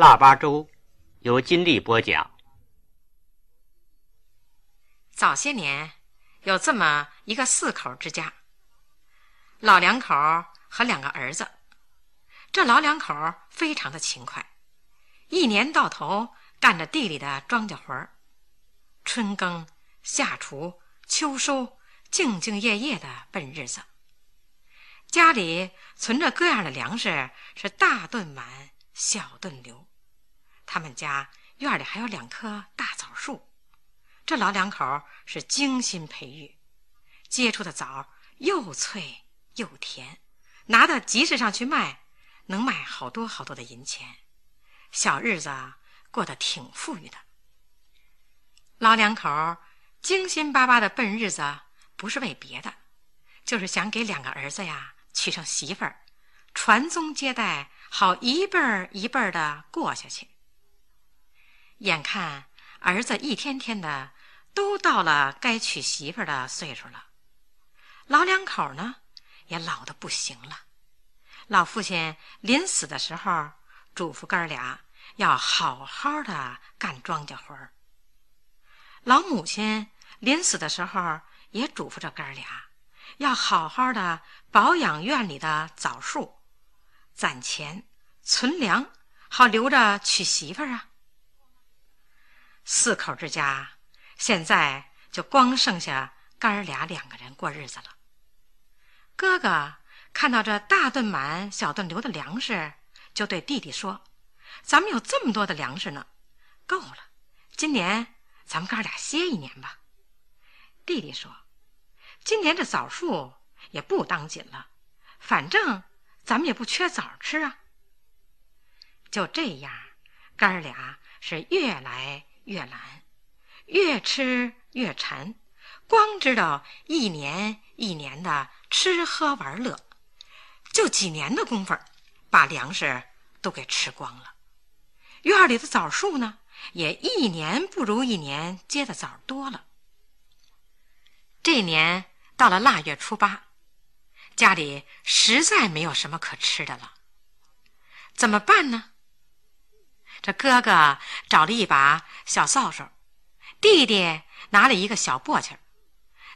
腊八粥由金丽播讲。早些年，有这么一个四口之家，老两口和两个儿子。这老两口非常的勤快，一年到头干着地里的庄稼活儿，春耕、夏锄、秋收，兢兢业业的奔日子。家里存着各样的粮食，是大顿满，小顿留。他们家院里还有两棵大枣树，这老两口是精心培育，结出的枣又脆又甜，拿到集市上去卖。能卖好多好多的银钱，小日子过得挺富裕的。老两口精心巴巴的奔日子，不是为别的，就是想给两个儿子呀娶上媳妇儿，传宗接代，好一辈儿一辈儿的过下去。眼看儿子一天天的都到了该娶媳妇的岁数了，老两口呢也老的不行了。老父亲临死的时候嘱咐哥俩要好好的干庄稼活儿。老母亲临死的时候也嘱咐着哥俩要好好的保养院里的枣树，攒钱存粮，好留着娶媳妇儿啊。四口之家现在就光剩下哥儿俩两个人过日子了。哥哥。看到这大顿满、小顿留的粮食，就对弟弟说：“咱们有这么多的粮食呢，够了。今年咱们哥俩歇一年吧。”弟弟说：“今年这枣树也不当紧了，反正咱们也不缺枣吃啊。”就这样，哥俩是越来越懒，越吃越馋，光知道一年一年的吃喝玩乐。就几年的功夫，把粮食都给吃光了。院里的枣树呢，也一年不如一年结的枣多了。这年到了腊月初八，家里实在没有什么可吃的了，怎么办呢？这哥哥找了一把小扫帚，弟弟拿了一个小簸箕，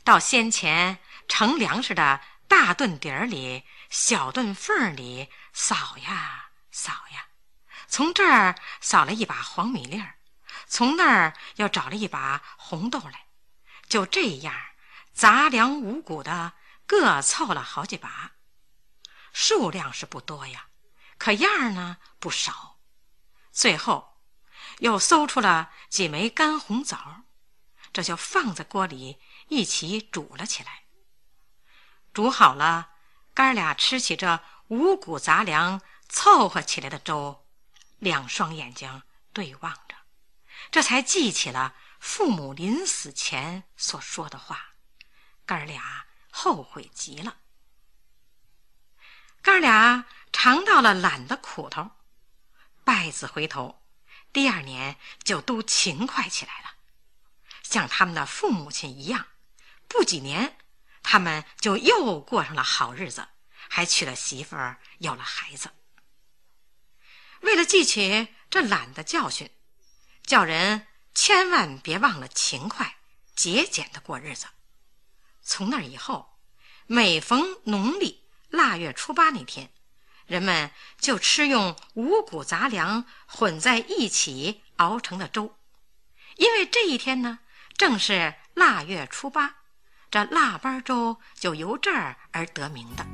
到先前盛粮食的大墩底儿里。小墩缝里扫呀扫呀，从这儿扫了一把黄米粒儿，从那儿又找了一把红豆来，就这样杂粮五谷的各凑了好几把，数量是不多呀，可样儿呢不少。最后又搜出了几枚干红枣，这就放在锅里一起煮了起来。煮好了。哥俩吃起这五谷杂粮凑合起来的粥，两双眼睛对望着，这才记起了父母临死前所说的话。哥俩后悔极了。哥俩尝到了懒的苦头，败子回头，第二年就都勤快起来了，像他们的父母亲一样，不几年。他们就又过上了好日子，还娶了媳妇儿，有了孩子。为了记起这懒的教训，叫人千万别忘了勤快、节俭的过日子。从那以后，每逢农历腊月初八那天，人们就吃用五谷杂粮混在一起熬成的粥，因为这一天呢，正是腊月初八。这腊八粥就由这儿而得名的。